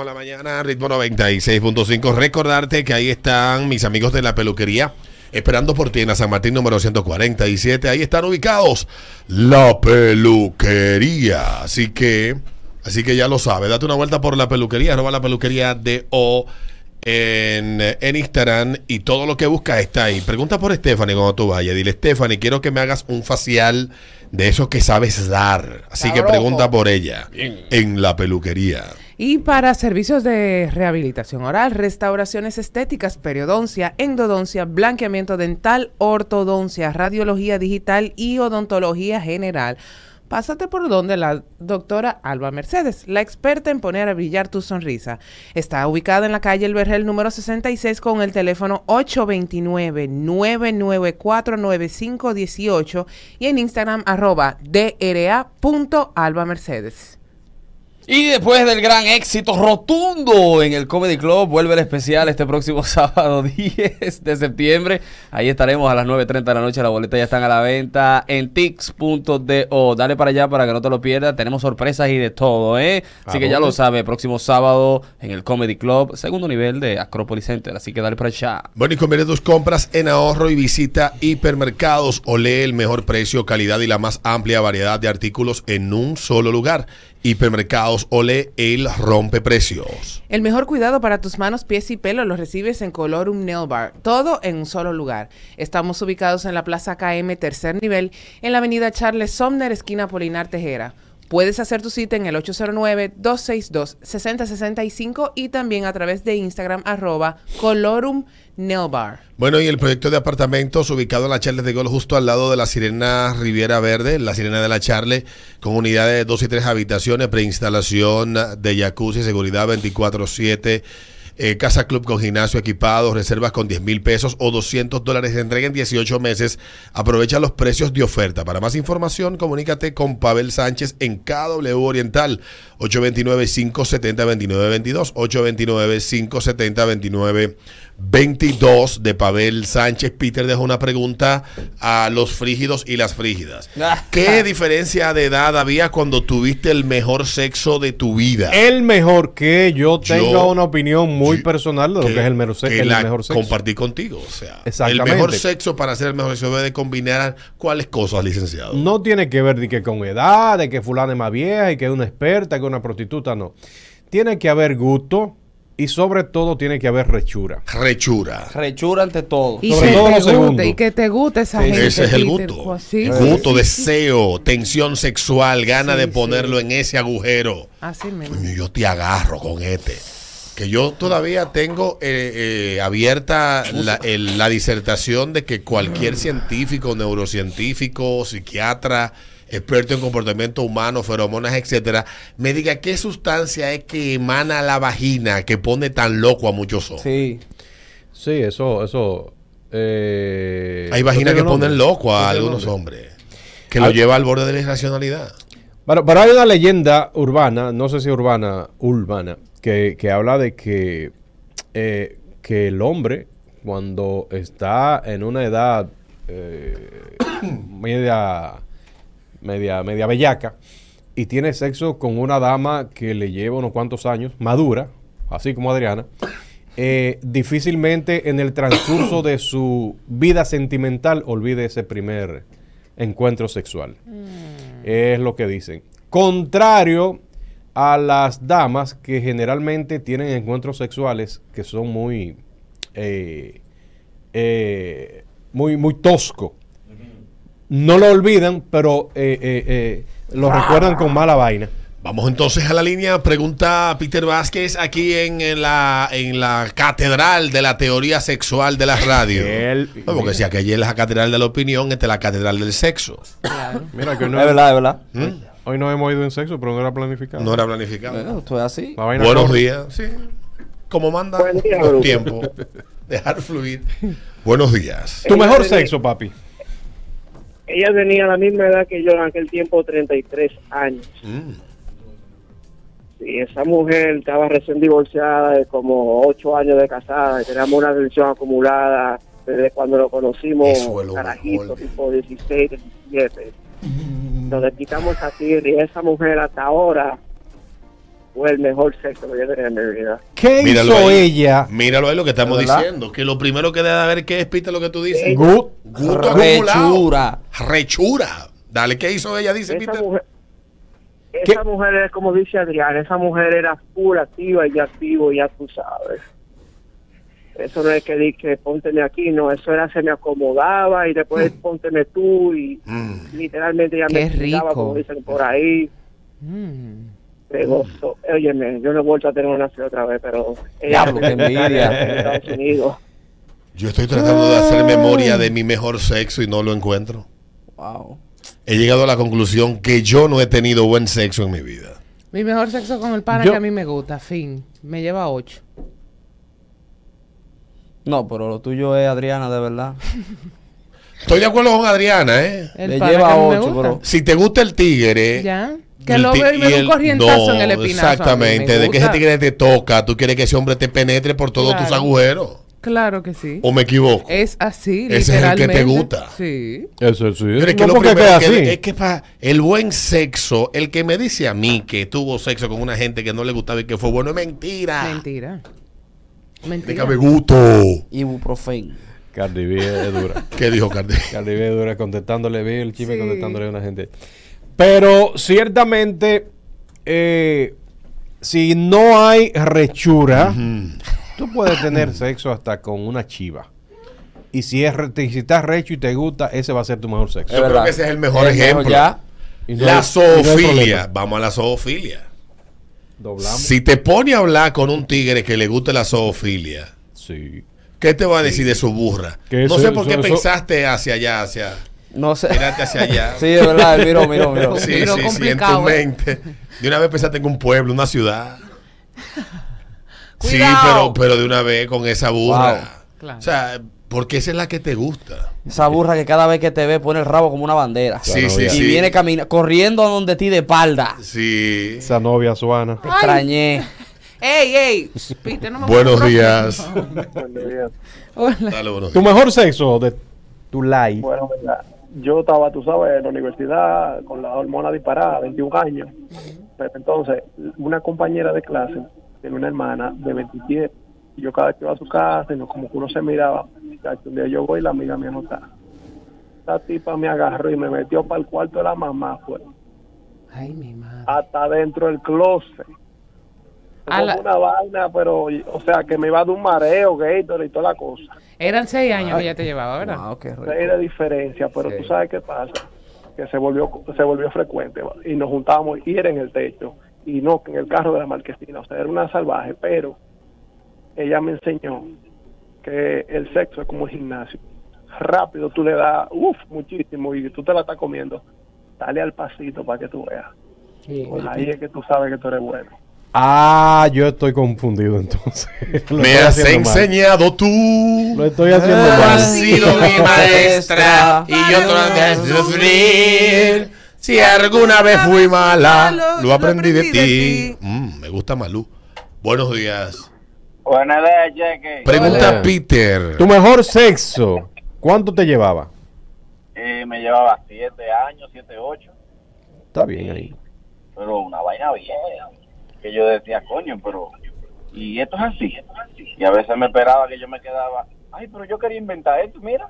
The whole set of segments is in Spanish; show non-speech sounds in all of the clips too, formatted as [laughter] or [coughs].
a la mañana, ritmo 96.5. Recordarte que ahí están mis amigos de la peluquería esperando por ti en la San Martín número 147. Ahí están ubicados la peluquería. Así que, así que ya lo sabes. Date una vuelta por la peluquería, arroba la peluquería de O en, en Instagram y todo lo que buscas está ahí. Pregunta por Stephanie cuando tú vayas. Dile, Stephanie, quiero que me hagas un facial de eso que sabes dar. Así que pregunta por ella en la peluquería. Y para servicios de rehabilitación oral, restauraciones estéticas, periodoncia, endodoncia, blanqueamiento dental, ortodoncia, radiología digital y odontología general. Pásate por donde la doctora Alba Mercedes, la experta en poner a brillar tu sonrisa. Está ubicada en la calle El Vergel número 66 con el teléfono 829-994-9518 y en Instagram arroba dra.albamercedes. Y después del gran éxito rotundo en el Comedy Club, vuelve el especial este próximo [laughs] sábado 10 de septiembre. Ahí estaremos a las 9.30 de la noche. Las boletas ya están a la venta en tix.do. Dale para allá para que no te lo pierdas. Tenemos sorpresas y de todo, ¿eh? Así que ya lo sabes, próximo sábado en el Comedy Club, segundo nivel de Acropolis Center. Así que dale para allá. Bueno, y convierte tus compras en ahorro y visita hipermercados o lee el mejor precio, calidad y la más amplia variedad de artículos en un solo lugar. Hipermercados Ole, el rompe precios. El mejor cuidado para tus manos, pies y pelo lo recibes en Colorum Nail Bar, todo en un solo lugar. Estamos ubicados en la Plaza KM, tercer nivel, en la avenida Charles Somner, esquina Polinar Tejera. Puedes hacer tu cita en el 809-262-6065 y también a través de Instagram arroba Colorum Nail Bar. Bueno, y el proyecto de apartamentos ubicado en la Charles de Gol, justo al lado de la Sirena Riviera Verde, la Sirena de la Charle, con unidades de dos y tres habitaciones, preinstalación de jacuzzi, seguridad 24-7. Eh, casa club con gimnasio equipado, reservas con 10 mil pesos o 200 dólares de entrega en 18 meses. Aprovecha los precios de oferta. Para más información, comunícate con Pavel Sánchez en KW Oriental 829-570-2922. 829-570-2922 de Pavel Sánchez. Peter dejó una pregunta a los frígidos y las frígidas. ¿Qué diferencia de edad había cuando tuviste el mejor sexo de tu vida? El mejor que yo tenga Yo- una opinión muy yo- personal de lo que, es el, mejor se- que el la mejor sexo. compartí contigo. O sea, el mejor sexo para hacer el mejor sexo debe de combinar cuáles cosas, licenciado. No tiene que ver de que con edad, de que fulana es más vieja y que es una experta, que es una prostituta, no. Tiene que haber gusto y sobre todo tiene que haber rechura. Rechura. Rechura ante todo. Y Sobre que todo te lo guste, segundo. y que te guste esa Sí, gente. Ese es el gusto. Pues sí, El sí, gusto, sí, deseo, tensión sexual, gana Sí, de sí. ponerlo en ese agujero. Así mismo. Coño, yo te agarro con este. Que yo todavía tengo eh, eh, abierta la, el- la disertación de que cualquier científico, neurocientífico, psiquiatra, experto en comportamiento humano, feromonas, etcétera, me diga qué sustancia es que emana la vagina que pone tan loco a muchos hombres. Sí. Sí, eso, eso. eh, Hay vaginas que ponen loco a algunos nombre. hombres. Que lo Ah. lleva al borde de la irracionalidad. Pero, pero hay una leyenda urbana, no sé si urbana, urbana, que, que habla de que, eh, que el hombre, cuando está en una edad eh, [coughs] media, media, media bellaca, y tiene sexo con una dama que le lleva unos cuantos años, madura, así como Adriana, eh, difícilmente en el transcurso de su vida sentimental olvide ese primer encuentro sexual. Es lo que dicen. Contrario a las damas que generalmente tienen encuentros sexuales que son muy, eh, eh, muy, muy tosco. No lo olvidan, pero eh, eh, eh, lo recuerdan con mala vaina. Vamos entonces a la línea. Pregunta Peter Vázquez aquí en, en la, en la catedral de la teoría sexual de la radio. No, porque si aquella es la catedral de la opinión, esta es la catedral del sexo. Claro. Mira que hoy Es no, verdad, es verdad. hoy no hemos ido en sexo, pero no era planificado. No era planificado. Bueno, esto es así. La vaina Buenos corre. días. Sí. Como manda grupo. tiempos. Dejar fluir. Buenos días. Tu mejor tenía- sexo, papi. Ella tenía la misma edad que yo en aquel tiempo, 33 años. Mm. Y esa mujer estaba recién divorciada de como 8 años de casada y teníamos una tensión acumulada desde cuando lo conocimos, es carajito, tipo 16, 17. Nos quitamos a ti y esa mujer hasta ahora fue el mejor sexo que yo tenía en mi vida. ¿Qué Míralo hizo ahí. ella? Míralo ahí lo que estamos ¿Verdad? diciendo. Que lo primero que debe haber que es, Peter, lo que tú dices. Good. Gusto acumulado. Rechura. Rechura. Dale, ¿qué hizo ella? Dice Esa Peter. mujer, ¿Qué? esa mujer es como dice Adrián, esa mujer era full activa y activo, ya tú sabes. Eso no es que di que pónteme aquí, no, eso era se me acomodaba y después pónteme tú y Mm. literalmente ya Qué me rico. como dicen por ahí. Mm. De gozo. Óyeme, yo no he vuelto a tener una así otra vez, pero envidia. Estados Unidos. Yo estoy tratando de hacer memoria de mi mejor sexo y no lo encuentro. Wow. He llegado a la conclusión que yo no he tenido buen sexo en mi vida. Mi mejor sexo con el pana Yo- que a mí me gusta, fin. Me lleva ocho. No, pero lo tuyo es Adriana, de verdad. Estoy de acuerdo con Adriana, ¿eh? El Le pana lleva que a mí me ocho, gusta. bro. Si te gusta el tigre. Ya. Que el lo veo y me un corrientazo no, en el espinazo. me Exactamente. De que ese tigre te toca, tú quieres que ese hombre te penetre por todos tus agujeros. Claro que sí. ¿O me equivoco? Es así, Ese es el que te gusta. Sí. Eso sí. Pero es que no lo primero queda que- así. es que pa- el buen sexo, el que me dice a mí que tuvo sexo con una gente que no le gustaba y que fue bueno, es mentira. Mentira. Mentira. Déjame gusto. Ibuprofen. Cardi B es dura. ¿Qué dijo Cardi? Cardi B es dura contestándole, vi el chisme Sí. contestándole a una gente. Pero ciertamente, eh, si no hay rechura, tú puedes tener sexo hasta con una chiva. Y si, es, si estás recho y te gusta, ese va a ser tu mejor sexo. Yo creo que ese es el mejor Es ejemplo. ya. Y no La hay- no zoofilia. Vamos a la zoofilia. Doblamos. Si te pone a hablar con un tigre que le guste la zoofilia, Sí. ¿qué te va a decir de su burra? Que no eso- sé por qué eso- pensaste hacia allá, hacia... No sé. Mírate hacia allá. [laughs] Sí, de verdad, miro, miro, miro. Sí, sí, sí, en tu mente. De una vez pensaste en un pueblo, una ciudad. Sí, pero, pero de una vez con esa burra. Wow. Claro. O sea, porque esa es la que te gusta. Esa burra que cada vez que te ve pone el rabo como una bandera. Sí, sí, novia. Y sí. viene camina corriendo a donde ti de espalda. Sí. Esa novia suana. Te extrañé. [laughs] ¡Ey, ey! Peter, no me Buenos pongas [laughs] días. Hola. Dale, buenos Tu días. mejor sexo de tu life. Bueno, ¿verdad? Yo estaba, tú sabes, en la universidad con la hormona disparada, 21 años. Pero entonces, una compañera de clase tiene una hermana de 27. Y yo cada vez que iba a su casa, y no, como que uno se miraba, un día yo voy y la amiga mía no está. Esta tipa me agarró y me metió para el cuarto de la mamá, fue Ay, mi madre. hasta dentro del closet. Como la- una vaina, pero, o sea, que me iba de un mareo, Gator y toda la cosa. Eran seis años que ella te llevaba, ¿verdad? Wow, qué rico. Seis de diferencia, pero Sí. tú sabes qué pasa, que se volvió se volvió frecuente y nos juntábamos y era en el techo y no en el carro de la marquesina, o sea, era una salvaje, pero ella me enseñó que el sexo es como el gimnasio. Rápido tú le das, uff, muchísimo y tú te la estás comiendo. Dale al pasito para que tú veas. Pues ahí es que tú sabes que tú eres bueno. Ah, yo estoy confundido entonces. [laughs] Lo Me has haciendo mal. enseñado tú. Lo estoy haciendo Ah, Has mal. sí. sido mi [laughs] maestra y yo te de sufrir. Si alguna vez fui mala, lo aprendí de ti. Mm, me gusta Malú. Buenos días. Buenas días. Pregunta Hola. Peter. Tu mejor sexo, ¿cuánto te llevaba? Eh, me llevaba siete años, siete, ocho, Está bien ahí. pero una vaina bien. Que yo decía, coño, pero... Y esto es así. Y a veces me esperaba que yo me quedaba, ay, pero yo quería inventar esto, mira.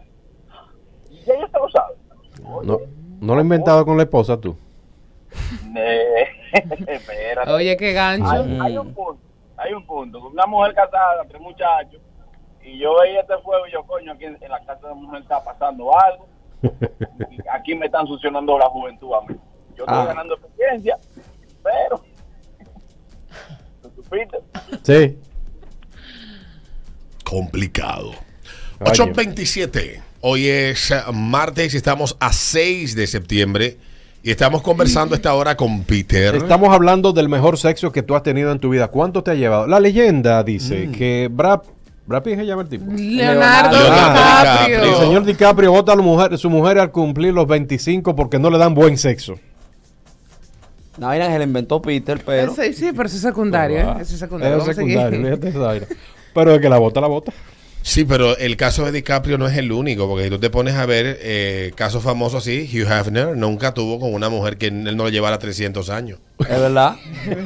Y ya yo lo sabe. No, no lo he inventado con la esposa tú. [laughs] Espérate. Oye, qué gancho. Hay, hay un punto, hay un punto. Una mujer casada, tres muchachos, y yo veía este fuego y yo, coño, aquí en, en la casa de la mujer está pasando algo. Y [laughs] aquí me están succionando la juventud a mí. Yo estoy Ah. ganando experiencia, pero... Sí. Complicado. Oye. 827. Hoy es martes y estamos a 6 de septiembre. Y estamos conversando esta hora con Peter. Estamos hablando del mejor sexo que tú has tenido en tu vida. ¿Cuánto te ha llevado? La leyenda dice Mm. que Brad, Brad Pitt se llama el tipo. Leonardo, Leonardo DiCaprio. DiCaprio. El señor DiCaprio vota a la mujer, su mujer al cumplir los 25 porque no le dan buen sexo. La vaina que se la inventó Peter, pero. Sí, sí, pero eso es secundario, ¿eh? Eso es secundario. Es Vamos a secundario, seguir. [laughs] fíjate esa vaina. Pero el que la vota, la vota. Sí, pero el caso de DiCaprio no es el único, porque si tú te pones a ver eh, casos famosos así, Hugh Hefner nunca tuvo con una mujer que él no le llevara 300 años. Es verdad.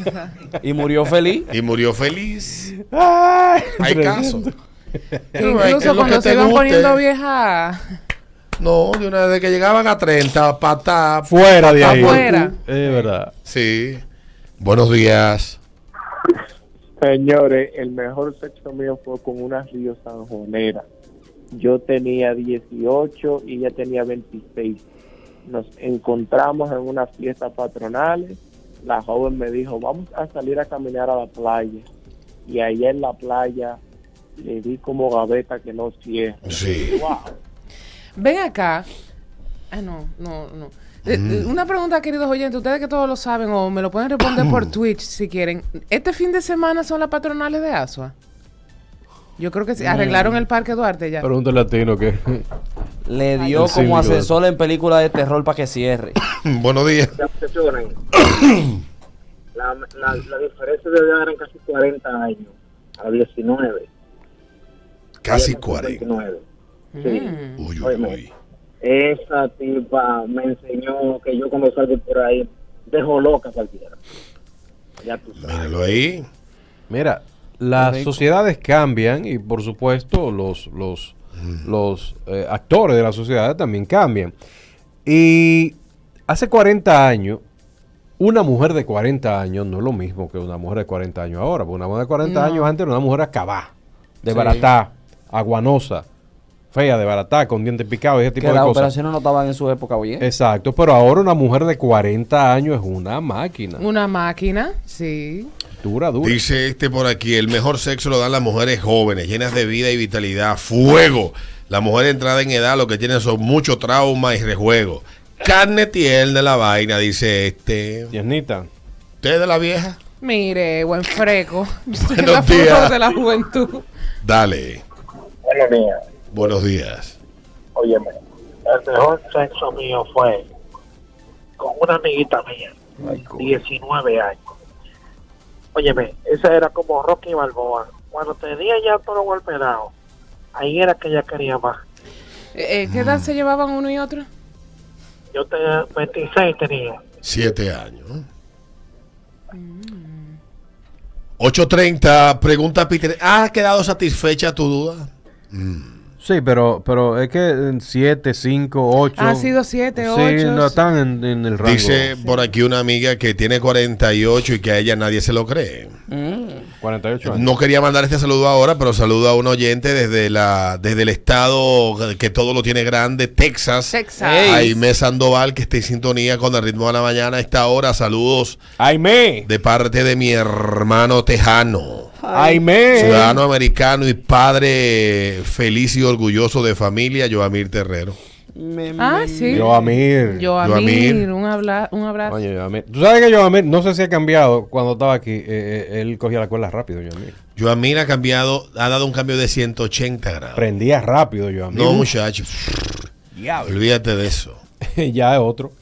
[laughs] y murió feliz. Y murió feliz. Ay, Hay casos. Es incluso cuando se iban poniendo viejas. No, de una vez que llegaban a 30, patá. Fuera de ahí. Afuera. Es verdad. Sí. Buenos días. Señores, el mejor sexo mío fue con una río sanjonera. Yo tenía 18 y ella tenía 26. Nos encontramos en una fiesta patronal. La joven me dijo, vamos a salir a caminar a la playa. Y allá en la playa le di como gaveta que no cierra. Sí. Wow. Ven acá. Ah, no, no, no. Eh, Mm. eh, Una pregunta, queridos oyentes, ustedes que todos lo saben o me lo pueden responder por Twitch si quieren. ¿Este fin de semana son las patronales de Asua? Yo creo que sí. Arreglaron el Parque Duarte ya. Pregúntale a Tino que. Le dio como cínico. asesor en película de terror para que cierre. [coughs] Buenos días. [coughs] La, la, la diferencia de edad eran casi 40 años, a 19. Casi Ella 40. 59. Mm. Uy, uy, Óyeme. uy. Esa tipa me enseñó que yo cuando salgo por ahí dejo loca cualquiera. Ya tú sabes. Míralo ahí. Mira, las sociedades cambian y por supuesto los, los, los eh, actores de la sociedad también cambian. Y hace 40 años, una mujer de 40 años no es lo mismo que una mujer de 40 años ahora. Porque una mujer de 40 No. años antes era una mujer acabada, de Sí. baratá, aguanosa, fea, de baratá, con dientes picados y ese tipo Que de las cosas. operaciones no estaban en su época bien. Exacto, pero ahora una mujer de 40 años es una máquina. Una máquina, sí. Dura, dura. Dice este por aquí, el mejor sexo lo dan las mujeres jóvenes, llenas de vida y vitalidad, fuego. La mujer entrada en edad lo que tienen son mucho trauma y rejuego. Carne tierna la vaina, dice este. Tiernita. ¿Usted de la vieja? Mire, buen freco. Buenos [laughs] la días. de la juventud. Dale. Buenos días. Buenos días. Óyeme, el mejor sexo mío fue con una amiguita mía, 19 años. Óyeme, esa era como Rocky Balboa. Cuando tenía ya todo golpeado, ahí era que ella quería más. Eh, eh, ¿Qué edad se llevaban uno y otro? Yo tenía 26 tenía. Siete años. 8.30, pregunta Peter. ¿Ha quedado satisfecha tu duda? Sí, pero, pero es que 7, 5, 8. Ha sido siete, Sí, ocho. no están en, en el rango. Dice por aquí una amiga que tiene 48 y que a ella nadie se lo cree. Mm. 48 años. No quería mandar este saludo ahora, pero saludo a un oyente desde la desde el estado que todo lo tiene grande, Texas. Texas. Ey. Jaime Sandoval, que está en sintonía con el ritmo de la mañana a esta hora. Saludos ¡Aime! de parte de mi hermano tejano. ¡Aime! Ciudadano americano y padre feliz y orgulloso de familia, Joamir Terrero. Me- Ah, me- sí. Joamir. Joamir. un, habla, un abrazo. Oye, Joamir. Tú sabes que Joamir, no sé si ha cambiado cuando estaba aquí. eh, eh, él cogía la cuerda rápido, Joamir. Joamir ha cambiado, ha dado un cambio de 180 grados. Prendía rápido, Joamir. No, muchacho. Olvídate de eso. [laughs] ya es otro.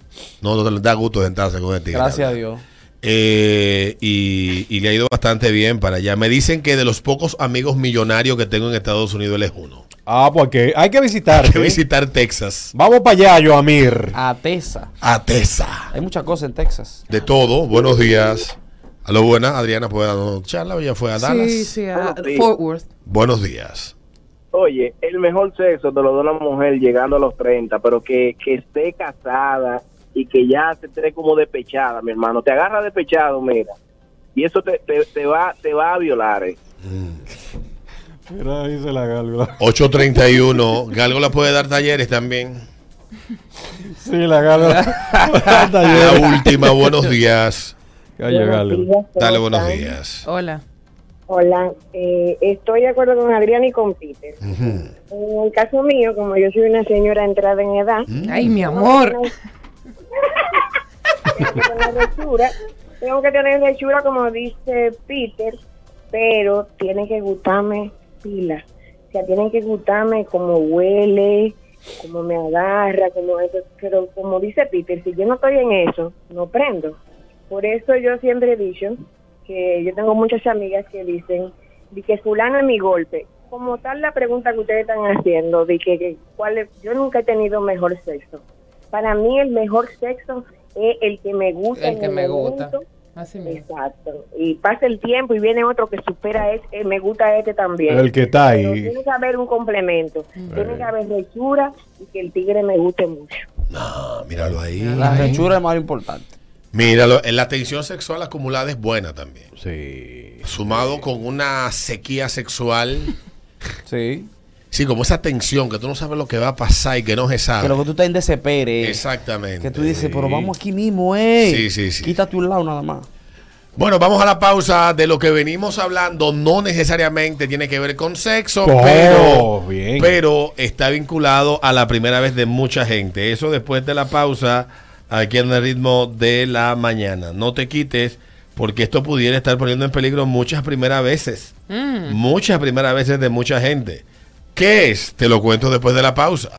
No, no te da gusto sentarse con el tigre. Gracias a Dios. Eh, y, y le ha ido bastante bien para allá. Me dicen que de los pocos amigos millonarios que tengo en Estados Unidos, él es uno. Ah, porque hay que visitar. Hay que visitar Texas. Vamos para allá, Joamir. A Tesa. A Tesa. Hay muchas cosas en Texas. De todo. Buenos días. A lo buena, Adriana puede darnos charla. Ella fue a Dallas. Sí, sí, a Buenos días. Fort Worth. Buenos días. Oye, el mejor sexo te lo da una mujer llegando a los 30, pero que, que esté casada y que ya se esté como despechada, mi hermano. Te agarra despechado, mira. Y eso te, te, te va te va a violar. eh. Mira, dice la gálgola. 831. Galgo la puede dar talleres también. Sí, la gálgola. [laughs] La última, buenos días. Calle gálgola. Dale buenos días. Hola. Hola, eh, estoy de acuerdo con Adrián y con Peter. En el caso mío, como yo soy una señora entrada en edad, Ay, mi amor. Tengo que tener hechura como dice Peter, pero tiene que gustarme pila. O sea, tienen que gustarme como huele, como me agarra, como eso. Pero como dice Peter, si yo no estoy en eso, no prendo. Por eso yo siempre he dicho que yo tengo muchas amigas que dicen "Di que fulano es mi golpe. como tal la pregunta que ustedes están haciendo, de que, que cuál es- yo nunca he tenido mejor sexo. Para mí el mejor sexo es el que me gusta. El que me momento. gusta. Así mismo. Exacto. Y pasa el tiempo y viene otro que supera a este, eh, me gusta este también. El que está Pero ahí. tiene que haber un complemento. Tiene que haber rechura y que el tigre me guste mucho. No, míralo ahí. La rechura es más importante. Míralo, eh, la tensión sexual acumulada es buena también. Sí. Sumado con una sequía sexual. Sí. Sí, como esa tensión que tú no sabes lo que va a pasar y que no se sabe. Que lo que tú estás en desespere. Exactamente. Que tú dices, pero vamos aquí mismo, eh. Sí, sí, sí. Quítate un lado nada más. Bueno, vamos a la pausa de lo que venimos hablando. No necesariamente tiene que ver con sexo, Oh, pero, bien. pero está vinculado a la primera vez de mucha gente. Eso después de la pausa, aquí en el ritmo de la mañana. No te quites, porque esto pudiera estar poniendo en peligro muchas primeras veces. Mm. Muchas primeras veces de mucha gente. ¿Qué es? Te lo cuento después de la pausa.